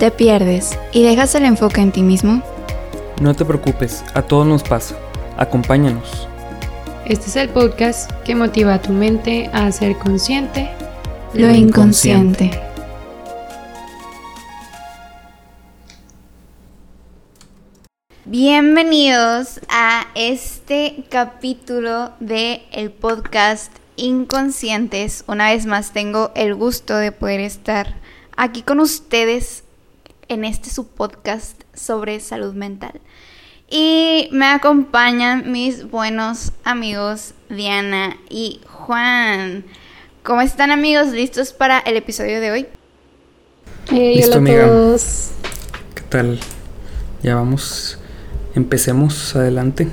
¿Te pierdes y dejas el enfoque en ti mismo? No te preocupes, a todos nos pasa. Acompáñanos. Este es el podcast que motiva a tu mente a ser consciente Lo inconsciente. Bienvenidos a este capítulo de el podcast Inconscientes. Una vez más tengo el gusto de poder estar aquí con ustedes en este su podcast sobre salud mental. Y me acompañan mis buenos amigos Diana y Juan. ¿Cómo están amigos? ¿Listos para el episodio de hoy? Hey, hola a todos. ¿Qué tal? Ya vamos. Empecemos adelante.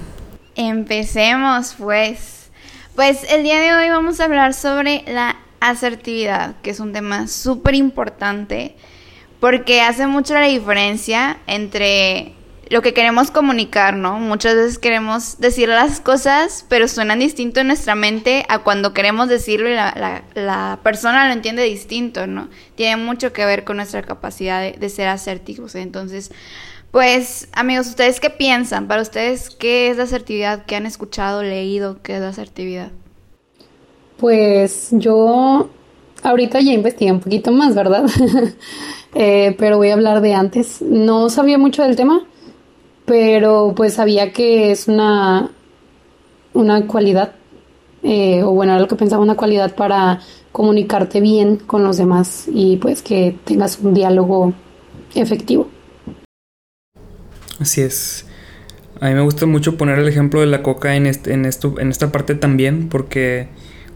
Empecemos pues. Pues el día de hoy vamos a hablar sobre la asertividad, que es un tema súper importante porque hace mucho la diferencia entre lo que queremos comunicar, ¿no? Muchas veces queremos decir las cosas, pero suenan distinto en nuestra mente a cuando queremos decirlo y la, persona lo entiende distinto, ¿no? Tiene mucho que ver con nuestra capacidad de, de, ser asertivos. Entonces, pues, amigos, ¿ustedes qué piensan? Para ustedes, ¿qué es la asertividad? ¿Qué han escuchado, leído? ¿Qué es la asertividad? Pues yo ahorita ya investigué un poquito más, ¿verdad? Eh, pero voy a hablar de antes. No sabía mucho del tema, pero pues sabía que es una, una cualidad, eh, o bueno, era lo que pensaba, una cualidad para comunicarte bien con los demás y pues que tengas un diálogo efectivo. Así es. A mí me gusta mucho poner el ejemplo de la coca en, este, en, esto, en esta parte también, porque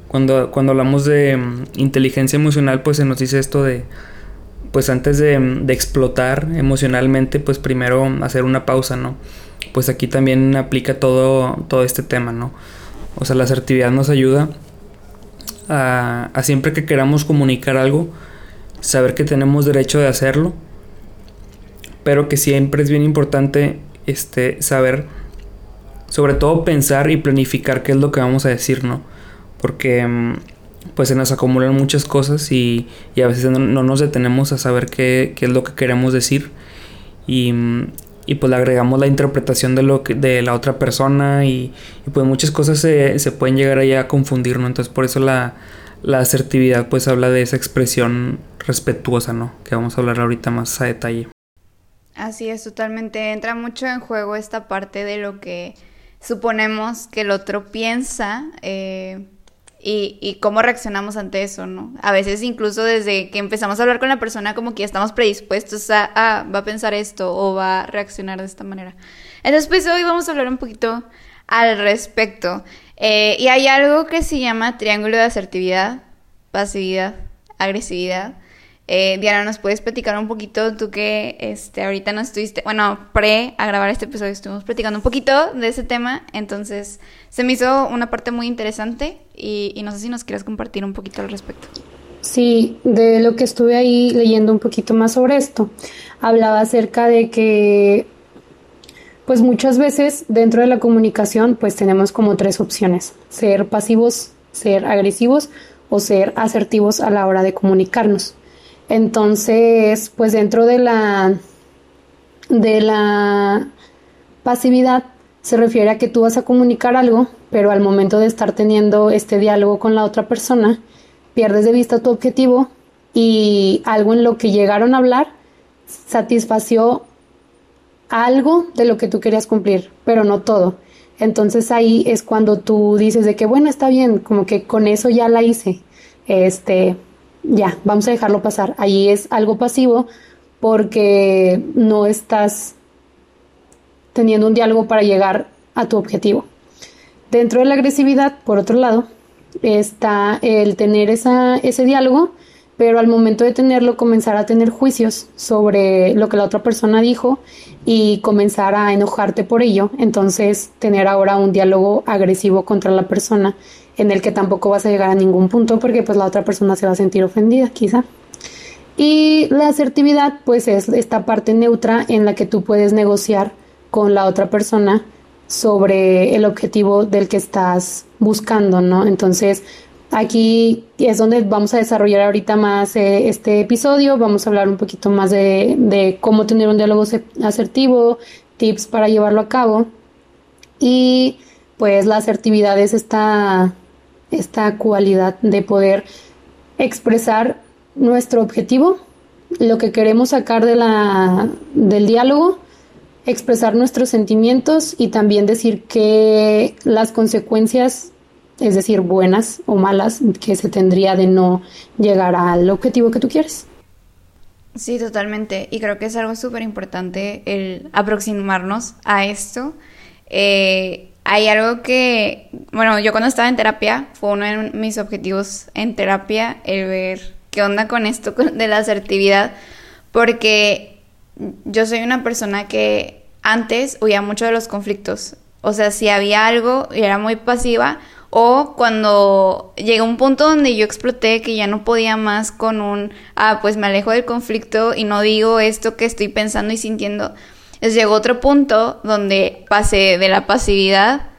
cuando, cuando hablamos de mm, inteligencia emocional, pues se nos dice esto de pues antes de, explotar emocionalmente, pues primero hacer una pausa, ¿no? Pues aquí también aplica todo, todo este tema, ¿no? O sea, la asertividad nos ayuda a, a siempre que queramos comunicar algo, saber que tenemos derecho de hacerlo, pero que siempre es bien importante este, saber, sobre todo pensar y planificar qué es lo que vamos a decir, ¿no? Porque mm, pues se nos acumulan muchas cosas y, a veces no, nos detenemos a saber qué, es lo que queremos decir y, pues le agregamos la interpretación de lo que, de la otra persona y, pues muchas cosas se, pueden llegar allá a confundir, ¿no? Entonces por eso la, la, asertividad pues habla de esa expresión respetuosa, ¿no? Que vamos a hablar ahorita más a detalle. Así es, totalmente. Entra mucho en juego esta parte de lo que suponemos que el otro piensa. Eh, y, cómo reaccionamos ante eso, ¿no? A veces incluso desde que empezamos a hablar con la persona como que ya estamos predispuestos a, ah, va a pensar esto o va a reaccionar de esta manera. Entonces, pues hoy vamos a hablar un poquito al respecto. Eh, y hay algo que se llama triángulo de asertividad, pasividad, agresividad. Eh, Diana, ¿nos puedes platicar un poquito? Tú que este, ahorita no estuviste, bueno, pre a grabar este episodio estuvimos platicando un poquito de ese tema, entonces se me hizo una parte muy interesante y, no sé si nos quieres compartir un poquito al respecto. Sí, de lo que estuve ahí leyendo un poquito más sobre esto, hablaba acerca de que pues muchas veces dentro de la comunicación pues tenemos como tres opciones, ser pasivos, ser agresivos o ser asertivos a la hora de comunicarnos. Entonces, pues dentro de la, de la pasividad se refiere a que tú vas a comunicar algo, pero al momento de estar teniendo este diálogo con la otra persona, pierdes de vista tu objetivo y algo en lo que llegaron a hablar satisfació algo de lo que tú querías cumplir, pero no todo. Entonces ahí es cuando tú dices de que bueno, está bien, como que con eso ya la hice. Este, ya, vamos a dejarlo pasar. Allí es algo pasivo porque no estás teniendo un diálogo para llegar a tu objetivo. Dentro de la agresividad, por otro lado, está el tener esa, ese diálogo, pero al momento de tenerlo comenzar a tener juicios sobre lo que la otra persona dijo y comenzar a enojarte por ello, entonces tener ahora un diálogo agresivo contra la persona en el que tampoco vas a llegar a ningún punto porque pues la otra persona se va a sentir ofendida quizá. Y la asertividad pues es esta parte neutra en la que tú puedes negociar con la otra persona sobre el objetivo del que estás buscando, ¿no? Entonces Aquí es donde vamos a desarrollar ahorita más eh, este episodio, vamos a hablar un poquito más de, de cómo tener un diálogo asertivo, tips para llevarlo a cabo y pues la asertividad es esta, esta cualidad de poder expresar nuestro objetivo, lo que queremos sacar de la, del diálogo, expresar nuestros sentimientos y también decir que las consecuencias, es decir, buenas o malas, que se tendría de no llegar al objetivo que tú quieres. Sí, totalmente. Y creo que es algo súper importante el aproximarnos a esto. Eh, hay algo que, bueno, yo cuando estaba en terapia, fue uno de mis objetivos en terapia el ver qué onda con esto de la asertividad, porque yo soy una persona que antes huía mucho de los conflictos. O sea, si había algo y era muy pasiva, o cuando llegó un punto donde yo exploté que ya no podía más con un, ah, pues me alejo del conflicto y no digo esto que estoy pensando y sintiendo. Entonces llegó otro punto donde pasé de la pasividad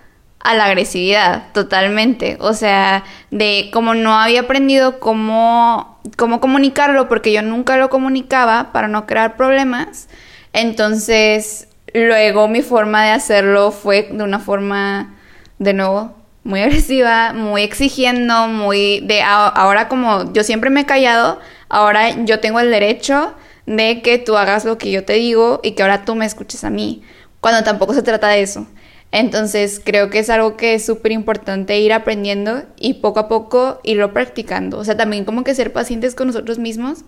a la agresividad, totalmente. O sea, de como no había aprendido cómo, cómo comunicarlo, porque yo nunca lo comunicaba para no crear problemas. Entonces, luego mi forma de hacerlo fue de una forma, de nuevo, muy agresiva, muy exigiendo, muy de ahora como yo siempre me he callado, ahora yo tengo el derecho de que tú hagas lo que yo te digo y que ahora tú me escuches a mí, cuando tampoco se trata de eso. Entonces creo que es algo que es súper importante ir aprendiendo y poco a poco irlo practicando. O sea, también como que ser pacientes con nosotros mismos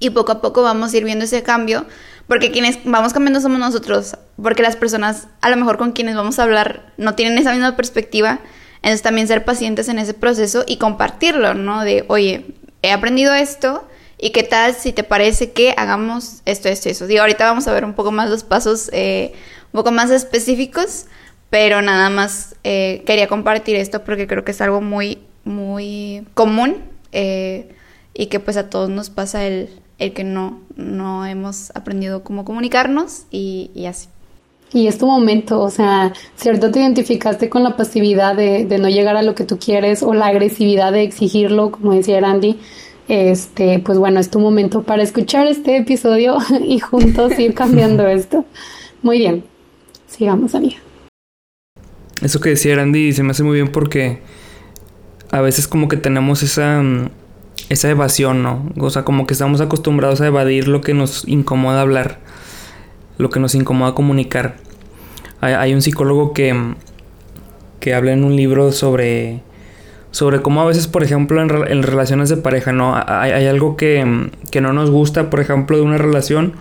y poco a poco vamos a ir viendo ese cambio, porque quienes vamos cambiando somos nosotros, porque las personas a lo mejor con quienes vamos a hablar no tienen esa misma perspectiva. Entonces también ser pacientes en ese proceso y compartirlo, ¿no? De, oye, he aprendido esto, ¿Y qué tal si te parece que hagamos esto, esto, eso? Digo, ahorita vamos a ver un poco más los pasos eh, un poco más específicos, pero nada más eh, quería compartir esto porque creo que es algo muy, muy común eh, y que pues a todos nos pasa el, el que no, no hemos aprendido cómo comunicarnos y, y así. Y es tu momento, o sea, cierto te identificaste con la pasividad de, de, no llegar a lo que tú quieres o la agresividad de exigirlo, como decía Randy, este, pues bueno, es tu momento para escuchar este episodio y juntos ir cambiando esto. Muy bien, sigamos, amiga. Eso que decía Randy se me hace muy bien porque a veces como que tenemos esa, mm, esa evasión, ¿no? O sea, como que estamos acostumbrados a evadir lo que nos incomoda hablar, lo que nos incomoda comunicar. Hay, hay un psicólogo que, mm, que habla en un libro sobre sobre cómo a veces, por ejemplo, en, relaciones de pareja, ¿no? Hay, algo que, que, no nos gusta, por ejemplo, de una relación,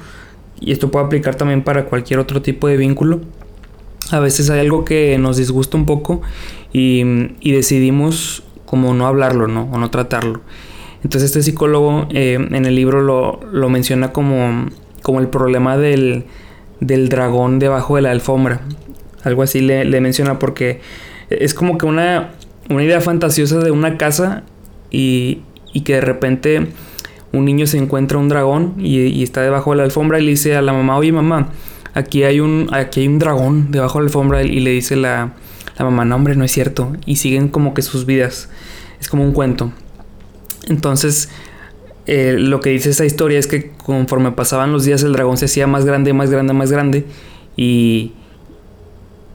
y esto puede aplicar también para cualquier otro tipo de vínculo. A veces hay algo que nos disgusta un poco y, y decidimos como no hablarlo, ¿no? O no tratarlo. Entonces este psicólogo eh, en el libro lo, lo menciona como, como el problema del, del dragón debajo de la alfombra. Algo así le, le menciona porque es como que una, una idea fantasiosa de una casa y, y que de repente un niño se encuentra un dragón y, está debajo de la alfombra y le dice a la mamá, oye mamá, aquí hay un, aquí hay un dragón debajo de la alfombra y le dice la, la mamá, no hombre, no es cierto. Y siguen como que sus vidas. Es como un cuento. Entonces, eh, lo que dice esa historia es que conforme pasaban los días el dragón se hacía más grande, más grande, más grande. Y,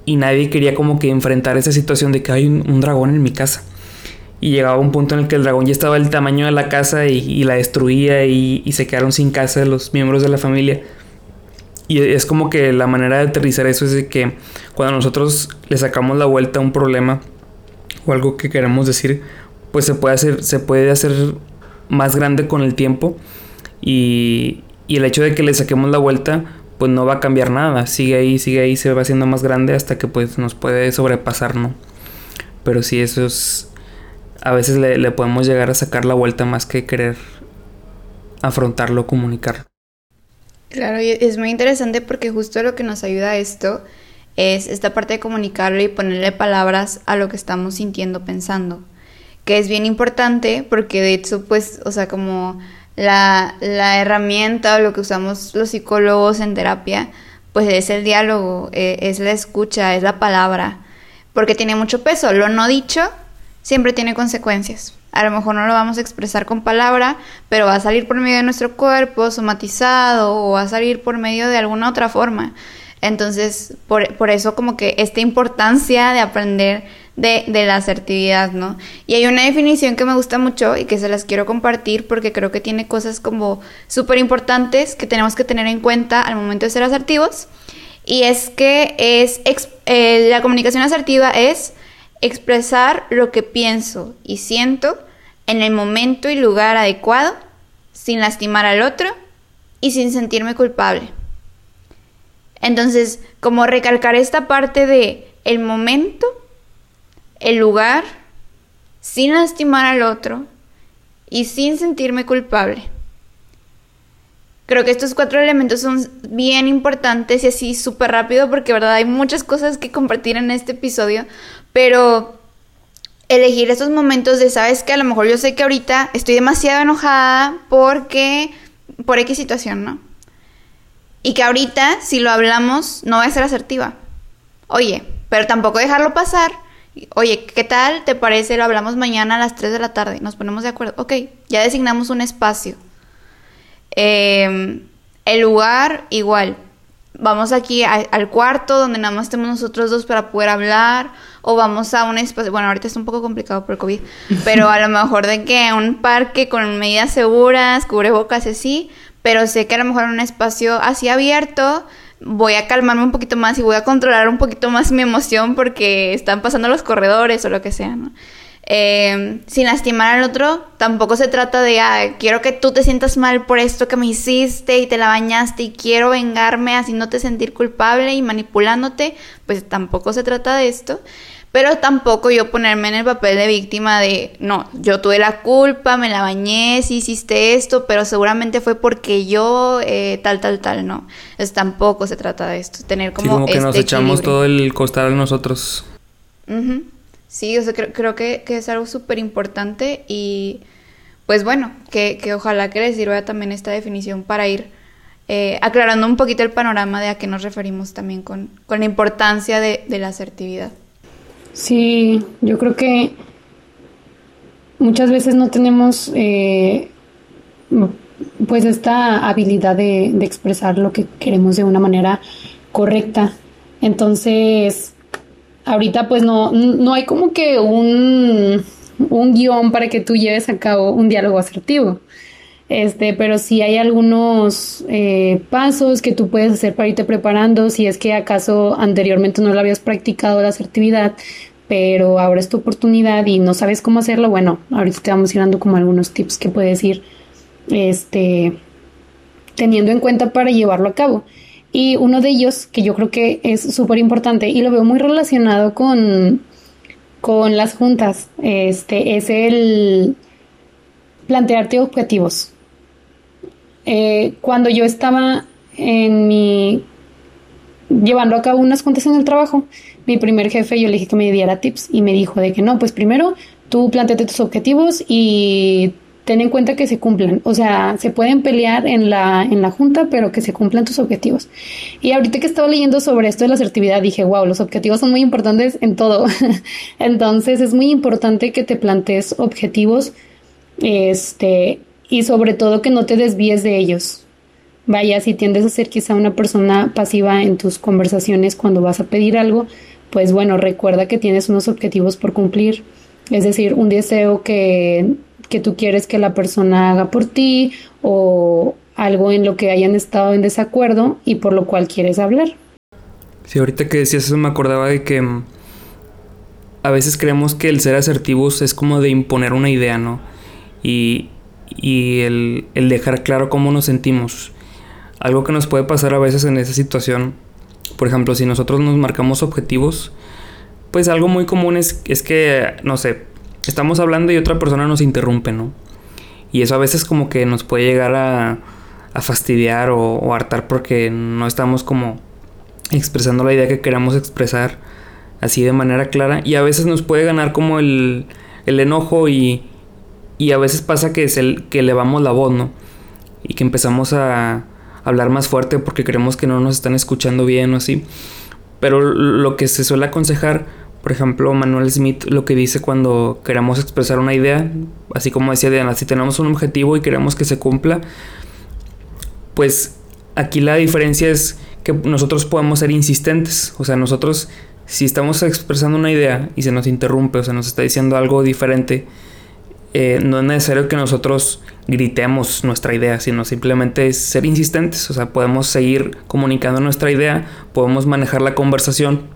y nadie quería como que enfrentar esa situación de que hay un, dragón en mi casa. Y llegaba un punto en el que el dragón ya estaba del tamaño de la casa y, la destruía y, se quedaron sin casa los miembros de la familia. Y es como que la manera de aterrizar eso es de que cuando nosotros le sacamos la vuelta a un problema o algo que queremos decir, pues se puede hacer, se puede hacer más grande con el tiempo. Y, y el hecho de que le saquemos la vuelta, pues no va a cambiar nada. Sigue ahí, sigue ahí, se va haciendo más grande hasta que pues nos puede sobrepasar, ¿no? Pero sí, eso es... A veces le, podemos llegar a sacar la vuelta más que querer afrontarlo, comunicarlo. Claro, y es muy interesante porque justo lo que nos ayuda a esto es esta parte de comunicarlo y ponerle palabras a lo que estamos sintiendo, pensando. Que es bien importante porque de hecho, pues, o sea, como la, la herramienta o lo que usamos los psicólogos en terapia, pues es el diálogo, eh, es la escucha, es la palabra, porque tiene mucho peso. Lo no dicho siempre tiene consecuencias. A lo mejor no lo vamos a expresar con palabra, pero va a salir por medio de nuestro cuerpo, somatizado, o va a salir por medio de alguna otra forma. Entonces, por, por eso como que esta importancia de aprender de, de, la asertividad, ¿no? Y hay una definición que me gusta mucho y que se las quiero compartir porque creo que tiene cosas como súper importantes que tenemos que tener en cuenta al momento de ser asertivos. Y es que es eh, la comunicación asertiva es expresar lo que pienso y siento en el momento y lugar adecuado, sin lastimar al otro y sin sentirme culpable. Entonces, como recalcar esta parte de el momento, el lugar, sin lastimar al otro y sin sentirme culpable. Creo que estos cuatro elementos son bien importantes y así súper rápido porque, verdad, hay muchas cosas que compartir en este episodio, pero elegir estos momentos de, sabes que a lo mejor yo sé que ahorita estoy demasiado enojada porque, por X situación, ¿no? Y que ahorita, si lo hablamos, no voy a ser asertiva. Oye, pero tampoco dejarlo pasar. Oye, ¿qué tal te parece? Lo hablamos mañana a las 3 de la tarde. Nos ponemos de acuerdo. Ok, ya designamos un espacio. Eh, el lugar, igual vamos aquí al cuarto donde nada más estemos nosotros dos para poder hablar o vamos a un espacio, bueno, ahorita está un poco complicado por el COVID, pero a lo mejor de que un parque con medidas seguras, cubrebocas y así, pero sé que a lo mejor en un espacio así abierto voy a calmarme un poquito más y voy a controlar un poquito más mi emoción porque están pasando los corredores o lo que sea, ¿no? Eh, sin lastimar al otro, tampoco se trata de, ah, quiero que tú te sientas mal por esto que me hiciste y te la bañaste y quiero vengarme haciéndote sentir culpable y manipulándote, pues tampoco se trata de esto. Pero tampoco yo ponerme en el papel de víctima de, no, yo tuve la culpa, me la bañé, si hiciste esto, pero seguramente fue porque yo eh, tal, tal, tal, no. Entonces tampoco se trata de esto, tener como... Sí, como que este nos echamos todo el costal a nosotros. Sí, o sea, creo, que, es algo súper importante y pues bueno, que, que, ojalá que les sirva también esta definición para ir eh, aclarando un poquito el panorama de a qué nos referimos también con, con la importancia de, la asertividad. Sí, yo creo que muchas veces no tenemos eh, pues esta habilidad de expresar lo que queremos de una manera correcta. Entonces, ahorita pues no, no hay como que un, guion para que tú lleves a cabo un diálogo asertivo. Este, pero sí hay algunos eh, pasos que tú puedes hacer para irte preparando si es que acaso anteriormente no lo habías practicado la asertividad, pero ahora es tu oportunidad y no sabes cómo hacerlo. Bueno, ahorita te vamos a ir dando como algunos tips que puedes ir este, teniendo en cuenta para llevarlo a cabo. Y uno de ellos, que yo creo que es súper importante y lo veo muy relacionado con, con las juntas, este, es el plantearte objetivos. Eh, cuando yo estaba en mi llevando a cabo unas juntas en el trabajo, mi primer jefe yo le dije que me diera tips y me dijo de que no, pues primero tú planteate tus objetivos y ten en cuenta que se cumplan. O sea, se pueden pelear en la, en la junta, pero que se cumplan tus objetivos. Y ahorita que estaba leyendo sobre esto de la asertividad, dije, wow, los objetivos son muy importantes en todo. Entonces es muy importante que te plantees objetivos, este, y sobre todo que no te desvíes de ellos. Vaya, si tiendes a ser quizá una persona pasiva en tus conversaciones cuando vas a pedir algo, pues bueno, recuerda que tienes unos objetivos por cumplir. Es decir, un deseo que que tú quieres que la persona haga por ti o algo en lo que hayan estado en desacuerdo y por lo cual quieres hablar. Sí, ahorita que decías eso me acordaba de que mm, a veces creemos que el ser asertivos es como de imponer una idea, ¿no? Y, y el, el dejar claro cómo nos sentimos. Algo que nos puede pasar a veces en esa situación, por ejemplo, si nosotros nos marcamos objetivos, pues algo muy común es, es que, no sé, estamos hablando y otra persona nos interrumpe, ¿no? Y eso a veces como que nos puede llegar a, a fastidiar o, hartar porque no estamos como expresando la idea que queramos expresar así de manera clara. Y a veces nos puede ganar como el, el enojo y, y a veces pasa que, es el, que elevamos la voz, ¿no? Y que empezamos a hablar más fuerte porque creemos que no nos están escuchando bien o así. Pero lo que se suele aconsejar Por ejemplo, Manuel Smith lo que dice cuando queremos expresar una idea, así como decía Diana, si tenemos un objetivo y queremos que se cumpla, pues aquí la diferencia es que nosotros podemos ser insistentes. O sea, nosotros si estamos expresando una idea y se nos interrumpe o se nos está diciendo algo diferente, eh, no es necesario que nosotros gritemos nuestra idea, sino simplemente ser insistentes. O sea, podemos seguir comunicando nuestra idea, podemos manejar la conversación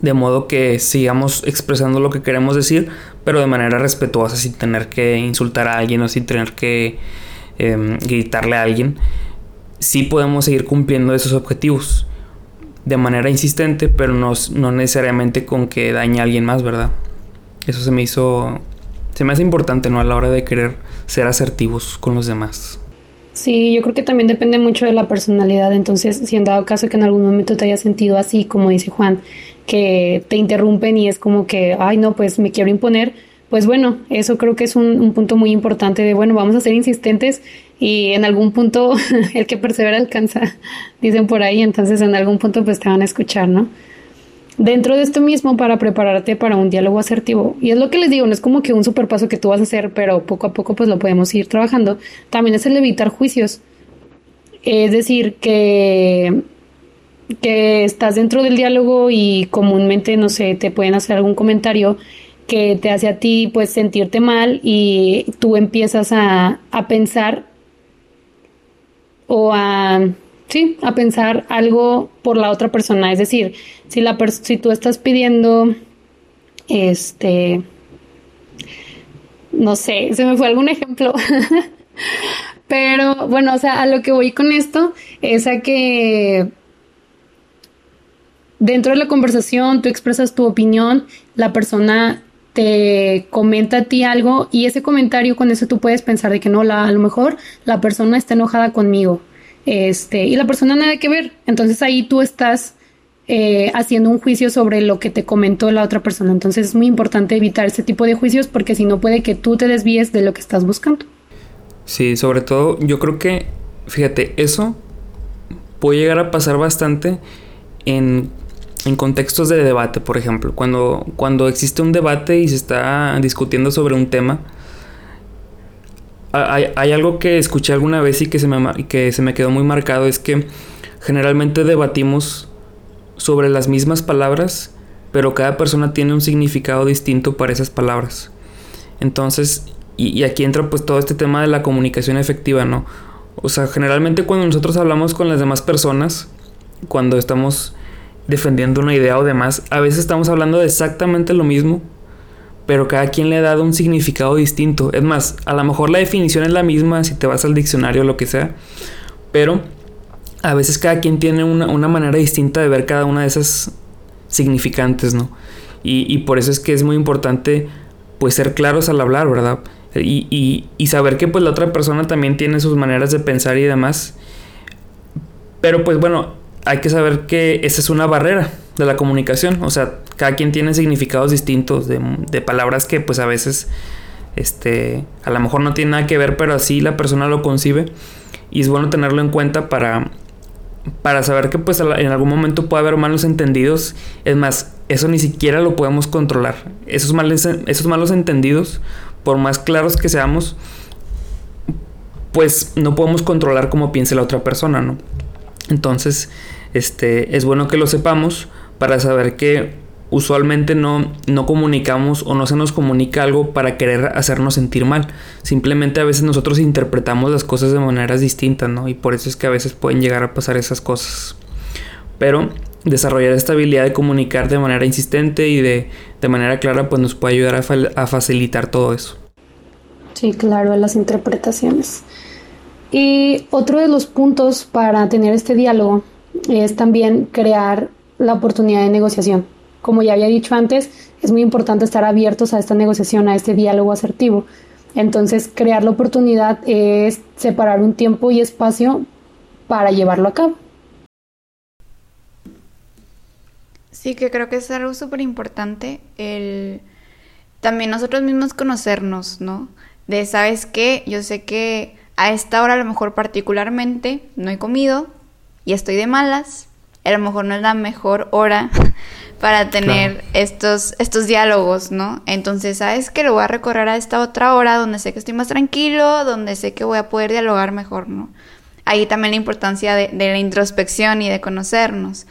de modo que sigamos expresando lo que queremos decir, pero de manera respetuosa, sin tener que insultar a alguien o sin tener que em, gritarle a alguien. Sí podemos seguir cumpliendo esos objetivos de manera insistente, pero no, no necesariamente con que dañe a alguien más, ¿verdad? Eso se me hizo, se me hace importante, ¿no? A la hora de querer ser asertivos con los demás. Sí, yo creo que también depende mucho de la personalidad. Entonces, si en dado caso que en algún momento te hayas sentido así, como dice Juan, que te interrumpen y es como que, ay, no, pues me quiero imponer, pues bueno, eso creo que es un, un punto muy importante de, bueno, vamos a ser insistentes y en algún punto el que persevera alcanza, dicen por ahí, entonces en algún punto pues te van a escuchar, ¿no? Dentro de esto mismo para prepararte para un diálogo asertivo, y es lo que les digo, no es como que un super paso que tú vas a hacer, pero poco a poco pues lo podemos ir trabajando, también es el evitar juicios, es decir, que que estás dentro del diálogo y comúnmente, no sé, te pueden hacer algún comentario que te hace a ti pues sentirte mal y tú empiezas a, a pensar o a, sí, a pensar algo por la otra persona. Es decir, si, la si tú estás pidiendo, este, no sé, se me fue algún ejemplo. Pero bueno, o sea, a lo que voy con esto es a que dentro de la conversación tú expresas tu opinión, la persona te comenta a ti algo y ese comentario con eso tú puedes pensar de que no, a lo mejor la persona está enojada conmigo este, y la persona nada que ver. Entonces ahí tú estás eh, haciendo un juicio sobre lo que te comentó la otra persona. Entonces es muy importante evitar ese tipo de juicios porque si no puede que tú te desvíes de lo que estás buscando. Sí, sobre todo yo creo que, fíjate, eso puede llegar a pasar bastante en en contextos de debate, por ejemplo, cuando, cuando existe un debate y se está discutiendo sobre un tema, hay, algo que escuché alguna vez y que se, me, que se me quedó muy marcado, es que generalmente debatimos sobre las mismas palabras, pero cada persona tiene un significado distinto para esas palabras. Entonces, y, y aquí entra pues todo este tema de la comunicación efectiva, ¿no? O sea, generalmente cuando nosotros hablamos con las demás personas, cuando estamos defendiendo una idea o demás, a veces estamos hablando de exactamente lo mismo, pero cada quien le ha dado un significado distinto. Es más, a lo mejor la definición es la misma si te vas al diccionario o lo que sea, pero a veces cada quien tiene una, manera distinta de ver cada una de esas significantes, ¿no? Y, por eso es que es muy importante pues ser claros al hablar, ¿verdad? Y, y, y, saber que pues la otra persona también tiene sus maneras de pensar y demás. Pero pues bueno, hay que saber que esa es una barrera de la comunicación. O sea, cada quien tiene significados distintos de, palabras que pues a veces este, a lo mejor no tiene nada que ver, pero así la persona lo concibe. Y es bueno tenerlo en cuenta para, para saber que pues en algún momento puede haber malos entendidos. Es más, eso ni siquiera lo podemos controlar. Esos esos malos entendidos, por más claros que seamos, pues no podemos controlar cómo piense la otra persona, ¿no? Entonces, este, es bueno que lo sepamos para saber que usualmente no, no comunicamos o no se nos comunica algo para querer hacernos sentir mal. Simplemente a veces nosotros interpretamos las cosas de maneras distintas, ¿no? Y por eso es que a veces pueden llegar a pasar esas cosas. Pero desarrollar esta habilidad de comunicar de manera insistente y de, de manera clara pues nos puede ayudar a, a facilitar todo eso. Sí, claro, las interpretaciones. Y otro de los puntos para tener este diálogo es también crear la oportunidad de negociación. Como ya había dicho antes, es muy importante estar abiertos a esta negociación, a este diálogo asertivo. Entonces, crear la oportunidad es separar un tiempo y espacio para llevarlo a cabo. Sí, que creo que es algo súper importante el también nosotros mismos conocernos, ¿no? De, ¿sabes qué? Yo sé que a esta hora a lo mejor particularmente no he comido y estoy de malas a lo mejor no es la mejor hora para tener estos, estos diálogos, ¿no? Entonces, ¿sabes que Lo voy a recorrer a esta otra hora donde sé que estoy más tranquilo, donde sé que voy a poder dialogar mejor, ¿no? Ahí también la importancia de, la introspección y de conocernos.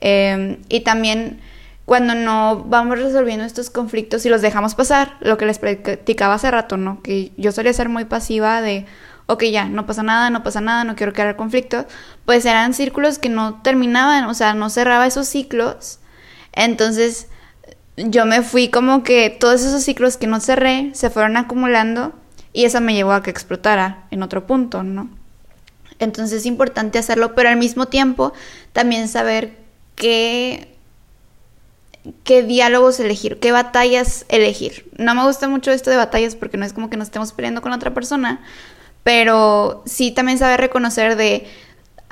Em, y también cuando no vamos resolviendo estos conflictos y los dejamos pasar, lo que les platicaba hace rato, ¿no? Que yo solía ser muy pasiva de, ok, ya, no pasa nada, no pasa nada, no quiero crear conflicto, pues eran círculos que no terminaban, o sea, no cerraba esos ciclos. Entonces, yo me fui como que todos esos ciclos que no cerré se fueron acumulando y eso me llevó a que explotara en otro punto, ¿no? Entonces es importante hacerlo, pero al mismo tiempo también saber qué qué diálogos elegir, qué batallas elegir. No me gusta mucho esto de batallas porque no es como que nos estemos peleando con otra persona, pero sí también saber reconocer de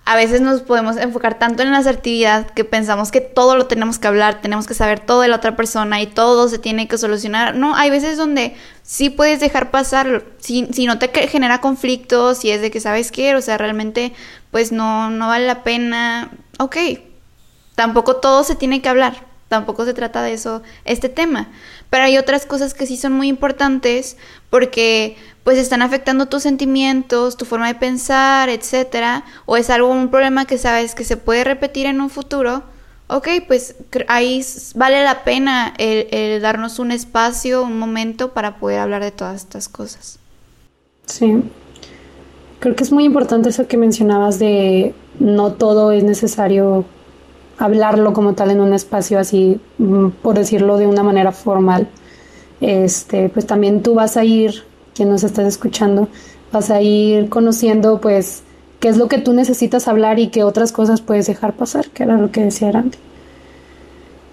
a veces nos podemos enfocar tanto en la asertividad que pensamos que todo lo tenemos que hablar, tenemos que saber todo de la otra persona y todo se tiene que solucionar. No, hay veces donde sí puedes dejar pasar, si, si no te genera conflictos, si es de que sabes qué, o sea, realmente pues no, no vale la pena, ok, tampoco todo se tiene que hablar, tampoco se trata de eso este tema. Pero hay otras cosas que sí son muy importantes porque pues están afectando tus sentimientos, tu forma de pensar, etcétera, o es algo un problema que sabes que se puede repetir en un futuro. Ok, pues ahí vale la pena el, darnos un espacio, un momento para poder hablar de todas estas cosas. Sí, creo que es muy importante eso que mencionabas de no todo es necesario hablarlo como tal en un espacio así, mm, por decirlo de una manera formal. Este, pues también tú vas a ir, quien nos estás escuchando, vas a ir conociendo pues qué es lo que tú necesitas hablar y qué otras cosas puedes dejar pasar, que era lo que decía Randy.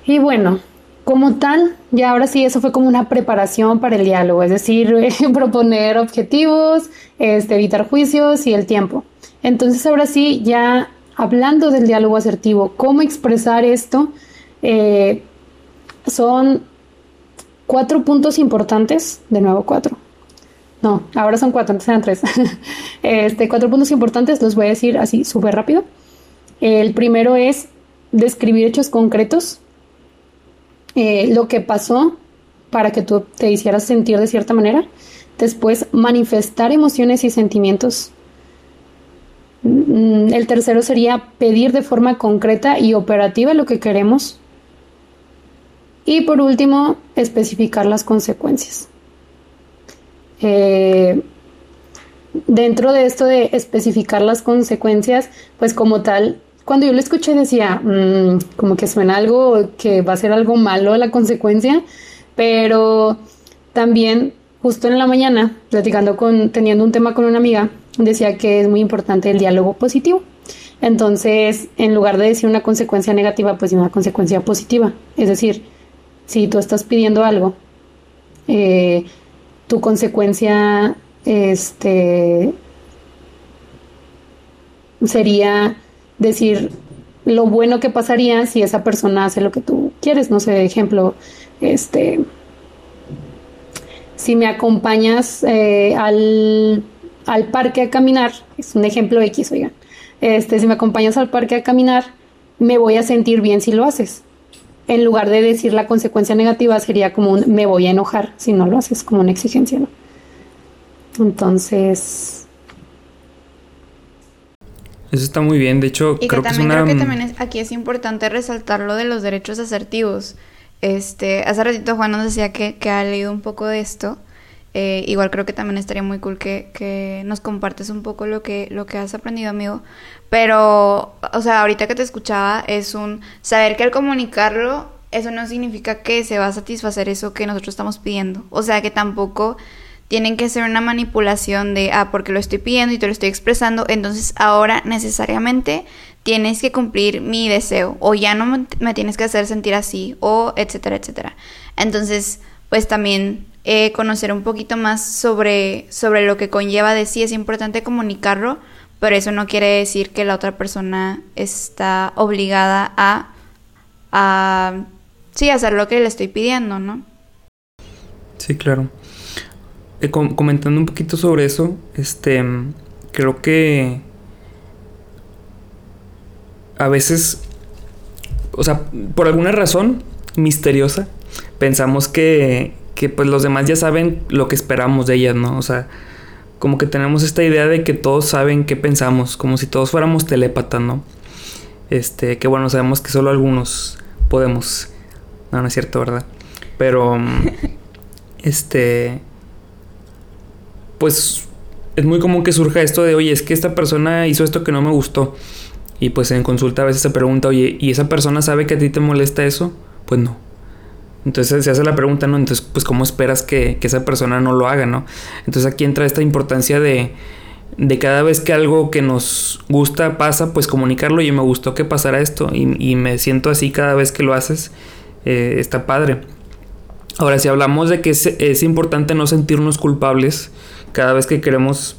Y bueno, como tal, ya ahora sí, eso fue como una preparación para el diálogo, es decir, proponer objetivos, este, evitar juicios y el tiempo. Entonces ahora sí, ya hablando del diálogo asertivo, cómo expresar esto, eh, son cuatro puntos importantes, de nuevo cuatro. No, ahora son cuatro, antes eran tres. este, cuatro puntos importantes, los voy a decir así súper rápido. El primero es describir hechos concretos, eh, lo que pasó para que tú te hicieras sentir de cierta manera. Después, manifestar emociones y sentimientos Mm, el tercero sería pedir de forma concreta y operativa lo que queremos. Y por último, especificar las consecuencias. Eh, dentro de esto de especificar las consecuencias, pues como tal, cuando yo lo escuché decía, mm, como que suena algo que va a ser algo malo la consecuencia, pero también justo en la mañana, platicando con, teniendo un tema con una amiga, decía que es muy importante el diálogo positivo. Entonces, en lugar de decir una consecuencia negativa, pues una consecuencia positiva. Es decir, si tú estás pidiendo algo, eh, tu consecuencia este, sería decir lo bueno que pasaría si esa persona hace lo que tú quieres. No sé, ejemplo, este, si me acompañas eh, al al parque a caminar, es un ejemplo X, oigan, este, si me acompañas al parque a caminar, me voy a sentir bien si lo haces. En lugar de decir la consecuencia negativa, sería como un me voy a enojar si no lo haces, como una exigencia, ¿no? Entonces. Eso está muy bien, de hecho, creo que, también creo que también aquí es importante resaltar lo de los derechos asertivos. Este, hace ratito Juan nos decía que, que ha leído un poco de esto. Eh, igual creo que también estaría muy cool que, que, nos compartes un poco lo que, lo que has aprendido, amigo. Pero, o sea, ahorita que te escuchaba, es un saber que al comunicarlo, eso no significa que se va a satisfacer eso que nosotros estamos pidiendo. O sea, que tampoco tienen que ser una manipulación de, ah, porque lo estoy pidiendo y te lo estoy expresando, entonces ahora necesariamente tienes que cumplir mi deseo, o ya no me tienes que hacer sentir así, o etcétera, etcétera. Entonces, pues también eh, conocer un poquito más sobre, sobre lo que conlleva de sí. Es importante comunicarlo, pero eso no quiere decir que la otra persona está obligada a, a sí, hacer lo que le estoy pidiendo, ¿no? Sí, claro. Eh, comentando un poquito sobre eso, este, creo que a veces o sea, por alguna razón misteriosa, pensamos que, que pues los demás ya saben lo que esperamos de ellas, ¿no? O sea, como que tenemos esta idea de que todos saben qué pensamos, como si todos fuéramos telépatas, ¿no? Este, que bueno, sabemos que solo algunos podemos. No, no es cierto, ¿verdad? Pero, este, pues es muy común que surja esto de, oye, es que esta persona hizo esto que no me gustó. Y pues en consulta a veces se pregunta, oye, ¿y esa persona sabe que a ti te molesta eso? Pues no. Entonces se hace la pregunta, ¿no? Entonces, pues, ¿cómo esperas que, esa persona no lo haga, ¿no? Entonces aquí entra esta importancia de, de cada vez que algo que nos gusta pasa, pues comunicarlo. Y me gustó que pasara esto y, me siento así cada vez que lo haces. Eh, está padre. Ahora, si hablamos de que es, es, importante no sentirnos culpables cada vez que queremos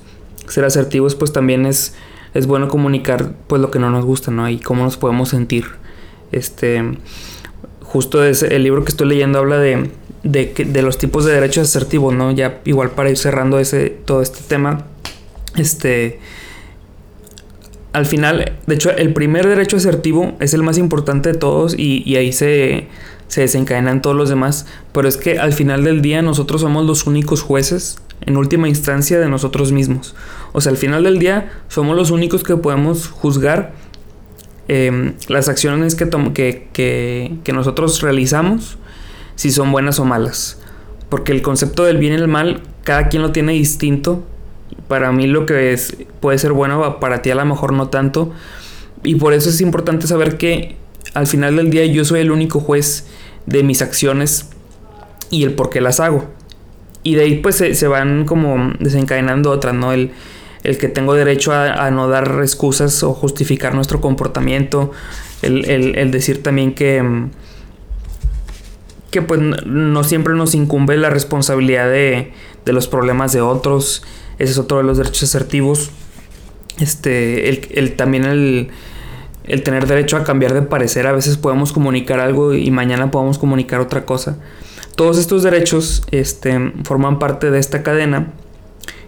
ser asertivos, pues también es, es bueno comunicar pues lo que no nos gusta, ¿no? Y cómo nos podemos sentir. Este justo el libro que estoy leyendo habla de, de, los tipos de derechos asertivos, ¿no? Ya igual para ir cerrando ese, todo este tema, este, al final, de hecho, el primer derecho asertivo es el más importante de todos y, ahí se, se desencadenan todos los demás, pero es que al final del día nosotros somos los únicos jueces en última instancia de nosotros mismos. O sea, al final del día somos los únicos que podemos juzgar Em, las acciones que, que, que, nosotros realizamos, si son buenas o malas. Porque el concepto del bien y el mal, cada quien lo tiene distinto. Para mí lo que es, puede ser bueno, para ti a lo mejor no tanto. Y por eso es importante saber que al final del día yo soy el único juez de mis acciones y el por qué las hago. Y de ahí pues se, se van como desencadenando otras, ¿no? El, el que tengo derecho a, no dar excusas o justificar nuestro comportamiento, el, decir también que, que pues no siempre nos incumbe la responsabilidad de, los problemas de otros, ese es otro de los derechos asertivos, este, el, también el, el tener derecho a cambiar de parecer, a veces podemos comunicar algo y mañana podemos comunicar otra cosa. Todos estos derechos este, forman parte de esta cadena,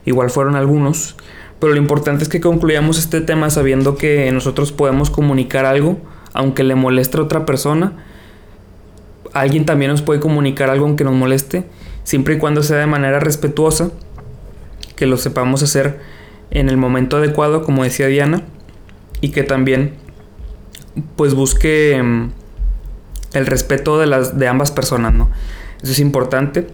igual fueron algunos, pero lo importante es que concluyamos este tema sabiendo que nosotros podemos comunicar algo, aunque le moleste a otra persona. Alguien también nos puede comunicar algo aunque nos moleste, siempre y cuando sea de manera respetuosa, que lo sepamos hacer en el momento adecuado, como decía Diana, y que también pues busque mm, el respeto de las de ambas personas, ¿no? Eso es importante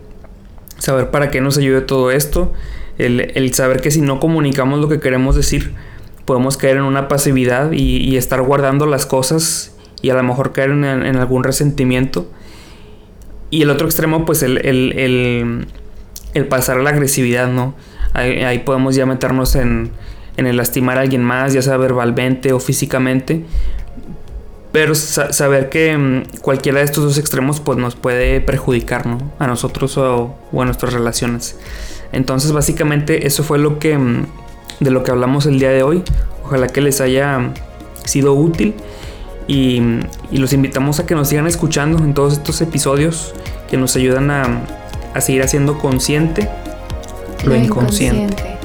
saber para qué nos ayude todo esto el, saber que si no comunicamos lo que queremos decir, podemos caer en una pasividad y, estar guardando las cosas y a lo mejor caer en, algún resentimiento. Y el otro extremo, pues el, el, pasar a la agresividad, ¿no? Ahí, podemos ya meternos en, en, el lastimar a alguien más, ya sea verbalmente o físicamente. Pero saber que mm, cualquiera de estos dos extremos pues nos puede perjudicar, ¿no? A nosotros o, o a nuestras relaciones. Entonces básicamente eso fue lo que mm, de lo que hablamos el día de hoy. Ojalá que les haya sido útil y, los invitamos a que nos sigan escuchando en todos estos episodios que nos ayudan a, seguir haciendo consciente lo, inconsciente.